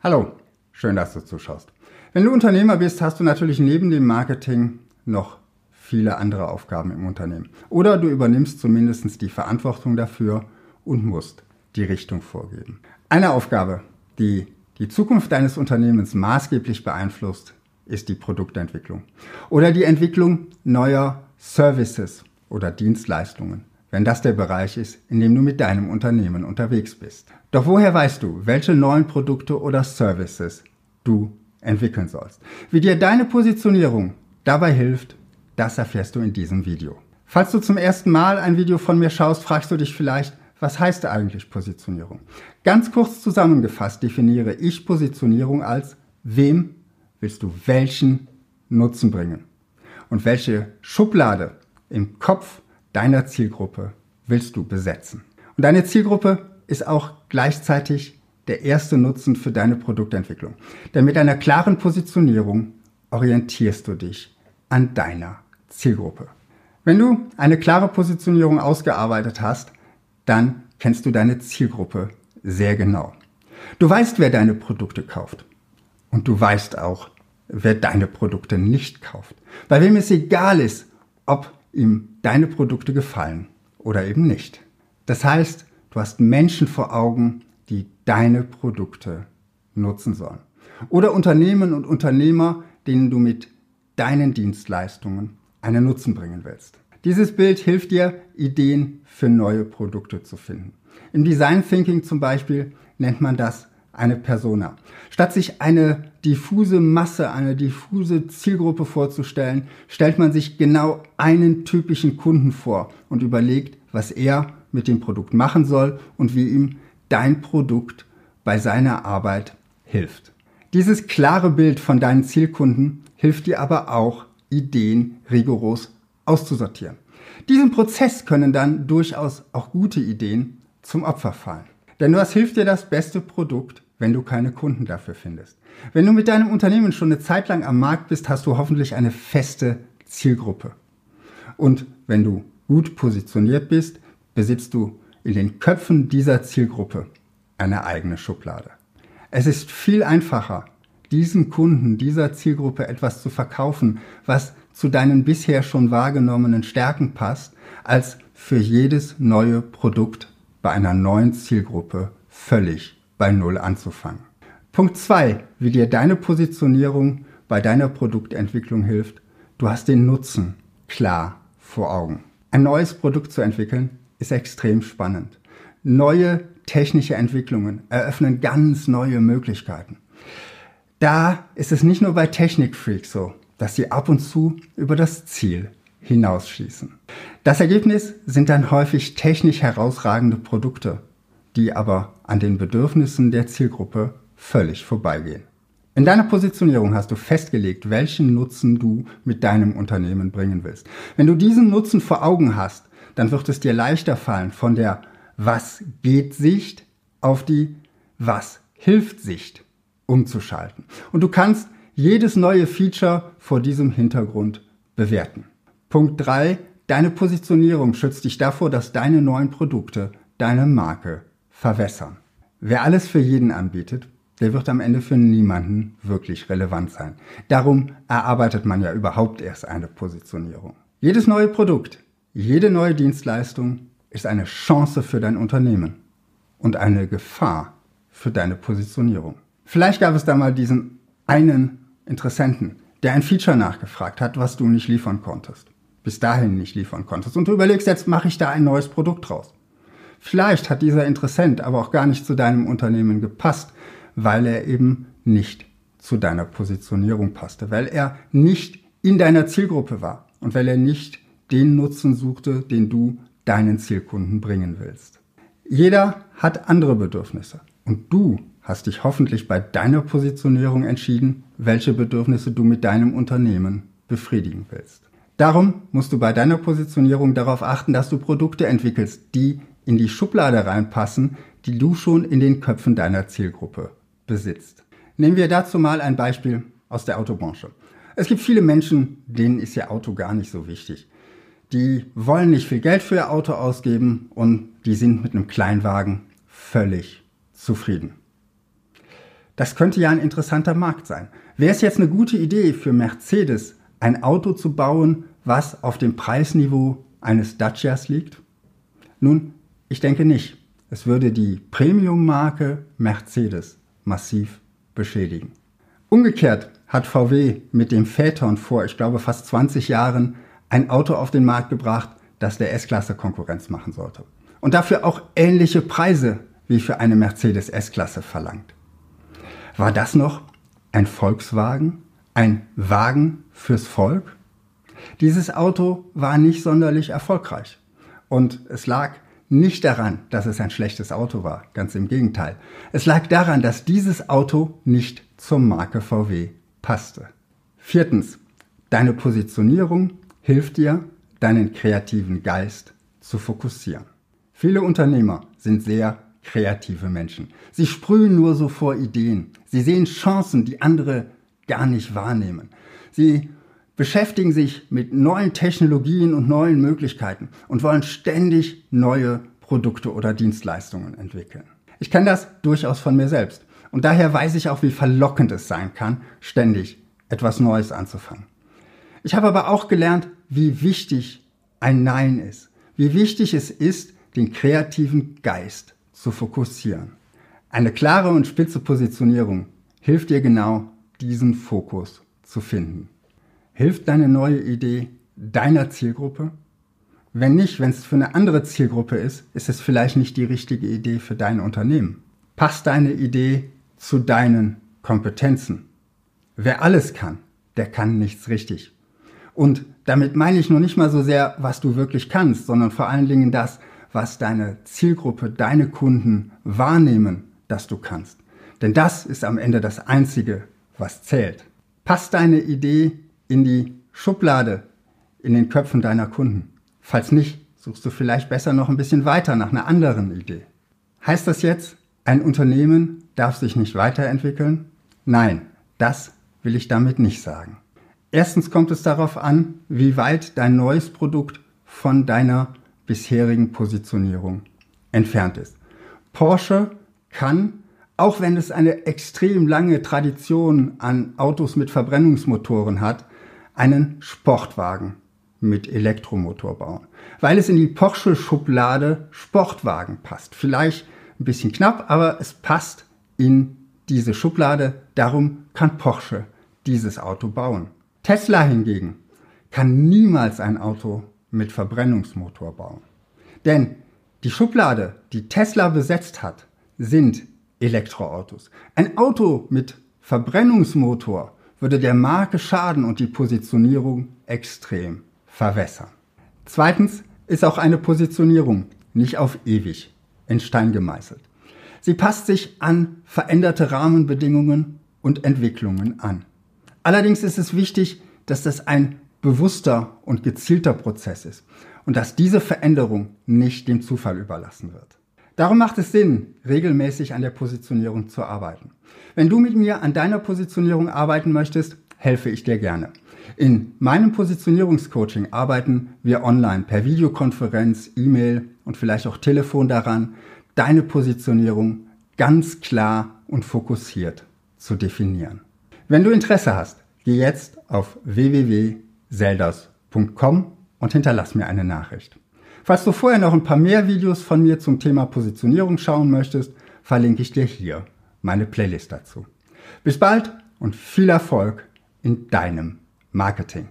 Hallo, schön, dass du zuschaust. Wenn du Unternehmer bist, hast du natürlich neben dem Marketing noch viele andere Aufgaben im Unternehmen. Oder du übernimmst zumindest die Verantwortung dafür und musst die Richtung vorgeben. Eine Aufgabe, die die Zukunft deines Unternehmens maßgeblich beeinflusst, ist die Produktentwicklung oder die Entwicklung neuer Services oder Dienstleistungen, wenn das der Bereich ist, in dem du mit deinem Unternehmen unterwegs bist. Doch woher weißt du, welche neuen Produkte oder Services du entwickeln sollst? Wie dir deine Positionierung dabei hilft, das erfährst du in diesem Video. Falls du zum ersten Mal ein Video von mir schaust, fragst du dich vielleicht, was heißt eigentlich Positionierung? Ganz kurz zusammengefasst definiere ich Positionierung als, wem willst du welchen Nutzen bringen? Und welche Schublade im Kopf deiner Zielgruppe willst du besetzen? Und deine Zielgruppe ist auch gleichzeitig der erste Nutzen für deine Produktentwicklung. Denn mit einer klaren Positionierung orientierst du dich an deiner Zielgruppe. Wenn du eine klare Positionierung ausgearbeitet hast, dann kennst du deine Zielgruppe sehr genau. Du weißt, wer deine Produkte kauft. Und du weißt auch, wer deine Produkte nicht kauft. Bei wem es egal ist, ob ihm deine Produkte gefallen oder eben nicht. Das heißt, Du hast Menschen vor Augen, die deine Produkte nutzen sollen. Oder Unternehmen und Unternehmer, denen du mit deinen Dienstleistungen einen Nutzen bringen willst. Dieses Bild hilft dir, Ideen für neue Produkte zu finden. Im Design Thinking zum Beispiel nennt man das eine Persona. Statt sich eine diffuse Masse, eine diffuse Zielgruppe vorzustellen, stellt man sich genau einen typischen Kunden vor und überlegt, was er mit dem Produkt machen soll und wie ihm dein Produkt bei seiner Arbeit hilft. Dieses klare Bild von deinen Zielkunden hilft dir aber auch, Ideen rigoros auszusortieren. Diesem Prozess können dann durchaus auch gute Ideen zum Opfer fallen. Denn was hilft dir das beste Produkt, wenn du keine Kunden dafür findest? Wenn du mit deinem Unternehmen schon eine Zeit lang am Markt bist, hast du hoffentlich eine feste Zielgruppe. Und wenn du gut positioniert bist, besitzt du in den Köpfen dieser Zielgruppe eine eigene Schublade. Es ist viel einfacher, diesen Kunden, dieser Zielgruppe etwas zu verkaufen, was zu deinen bisher schon wahrgenommenen Stärken passt, als für jedes neue Produkt bei einer neuen Zielgruppe völlig bei Null anzufangen. Punkt zwei, wie dir deine Positionierung bei deiner Produktentwicklung hilft. Du hast den Nutzen klar vor Augen. Ein neues Produkt zu entwickeln ist extrem spannend. Neue technische Entwicklungen eröffnen ganz neue Möglichkeiten. Da ist es nicht nur bei Technikfreaks so, dass sie ab und zu über das Ziel hinausschießen. Das Ergebnis sind dann häufig technisch herausragende Produkte, die aber an den Bedürfnissen der Zielgruppe völlig vorbeigehen. In deiner Positionierung hast du festgelegt, welchen Nutzen du mit deinem Unternehmen bringen willst. Wenn du diesen Nutzen vor Augen hast, dann wird es dir leichter fallen, von der Was geht Sicht auf die Was hilft Sicht umzuschalten. Und du kannst jedes neue Feature vor diesem Hintergrund bewerten. Punkt drei: Deine Positionierung schützt dich davor, dass deine neuen Produkte deine Marke verwässern. Wer alles für jeden anbietet, der wird am Ende für niemanden wirklich relevant sein. Darum erarbeitet man ja überhaupt erst eine Positionierung. Jedes neue Produkt, jede neue Dienstleistung ist eine Chance für dein Unternehmen und eine Gefahr für deine Positionierung. Vielleicht gab es da mal diesen einen Interessenten, der ein Feature nachgefragt hat, was du nicht liefern konntest. Bis dahin nicht liefern konntest. Und du überlegst, jetzt mache ich da ein neues Produkt draus. Vielleicht hat dieser Interessent aber auch gar nicht zu deinem Unternehmen gepasst, weil er eben nicht zu deiner Positionierung passte, weil er nicht in deiner Zielgruppe war und weil er nicht den Nutzen suchte, den du deinen Zielkunden bringen willst. Jeder hat andere Bedürfnisse und du hast dich hoffentlich bei deiner Positionierung entschieden, welche Bedürfnisse du mit deinem Unternehmen befriedigen willst. Darum musst du bei deiner Positionierung darauf achten, dass du Produkte entwickelst, die in die Schublade reinpassen, die du schon in den Köpfen deiner Zielgruppe besitzt. Nehmen wir dazu mal ein Beispiel aus der Autobranche. Es gibt viele Menschen, denen ist ihr Auto gar nicht so wichtig die wollen nicht viel Geld für ihr Auto ausgeben und die sind mit einem Kleinwagen völlig zufrieden. Das könnte ja ein interessanter Markt sein. Wäre es jetzt eine gute Idee für Mercedes, ein Auto zu bauen, was auf dem Preisniveau eines Dacias liegt? Nun, ich denke nicht. Es würde die Premium-Marke Mercedes massiv beschädigen. Umgekehrt hat VW mit dem Phaeton vor, ich glaube, fast 20 Jahren ein Auto auf den Markt gebracht, das der S-Klasse Konkurrenz machen sollte. Und dafür auch ähnliche Preise wie für eine Mercedes S-Klasse verlangt. War das noch ein Volkswagen? Ein Wagen fürs Volk? Dieses Auto war nicht sonderlich erfolgreich. Und es lag nicht daran, dass es ein schlechtes Auto war, ganz im Gegenteil. Es lag daran, dass dieses Auto nicht zur Marke VW passte. Viertens, deine Positionierung hilft dir, deinen kreativen Geist zu fokussieren. Viele Unternehmer sind sehr kreative Menschen. Sie sprühen nur so vor Ideen. Sie sehen Chancen, die andere gar nicht wahrnehmen. Sie beschäftigen sich mit neuen Technologien und neuen Möglichkeiten und wollen ständig neue Produkte oder Dienstleistungen entwickeln. Ich kenne das durchaus von mir selbst. Und daher weiß ich auch, wie verlockend es sein kann, ständig etwas Neues anzufangen. Ich habe aber auch gelernt, wie wichtig ein Nein ist. Wie wichtig es ist, den kreativen Geist zu fokussieren. Eine klare und spitze Positionierung hilft dir genau, diesen Fokus zu finden. Hilft deine neue Idee deiner Zielgruppe? Wenn nicht, wenn es für eine andere Zielgruppe ist, ist es vielleicht nicht die richtige Idee für dein Unternehmen. Passt deine Idee zu deinen Kompetenzen? Wer alles kann, der kann nichts richtig. Und damit meine ich nur nicht mal so sehr, was du wirklich kannst, sondern vor allen Dingen das, was deine Zielgruppe, deine Kunden wahrnehmen, dass du kannst. Denn das ist am Ende das Einzige, was zählt. Passt deine Idee in die Schublade in den Köpfen deiner Kunden? Falls nicht, suchst du vielleicht besser noch ein bisschen weiter nach einer anderen Idee. Heißt das jetzt, ein Unternehmen darf sich nicht weiterentwickeln? Nein, das will ich damit nicht sagen. Erstens kommt es darauf an, wie weit dein neues Produkt von deiner bisherigen Positionierung entfernt ist. Porsche kann, auch wenn es eine extrem lange Tradition an Autos mit Verbrennungsmotoren hat, einen Sportwagen mit Elektromotor bauen, weil es in die Porsche-Schublade Sportwagen passt. Vielleicht ein bisschen knapp, aber es passt in diese Schublade. Darum kann Porsche dieses Auto bauen. Tesla hingegen kann niemals ein Auto mit Verbrennungsmotor bauen. Denn die Schublade, die Tesla besetzt hat, sind Elektroautos. Ein Auto mit Verbrennungsmotor würde der Marke schaden und die Positionierung extrem verwässern. Zweitens ist auch eine Positionierung nicht auf ewig in Stein gemeißelt. Sie passt sich an veränderte Rahmenbedingungen und Entwicklungen an. Allerdings ist es wichtig, dass das ein bewusster und gezielter Prozess ist und dass diese Veränderung nicht dem Zufall überlassen wird. Darum macht es Sinn, regelmäßig an der Positionierung zu arbeiten. Wenn du mit mir an deiner Positionierung arbeiten möchtest, helfe ich dir gerne. In meinem Positionierungscoaching arbeiten wir online per Videokonferenz, E-Mail und vielleicht auch Telefon daran, deine Positionierung ganz klar und fokussiert zu definieren. Wenn du Interesse hast, geh jetzt auf www.selders.com und hinterlass mir eine Nachricht. Falls du vorher noch ein paar mehr Videos von mir zum Thema Positionierung schauen möchtest, verlinke ich dir hier meine Playlist dazu. Bis bald und viel Erfolg in deinem Marketing.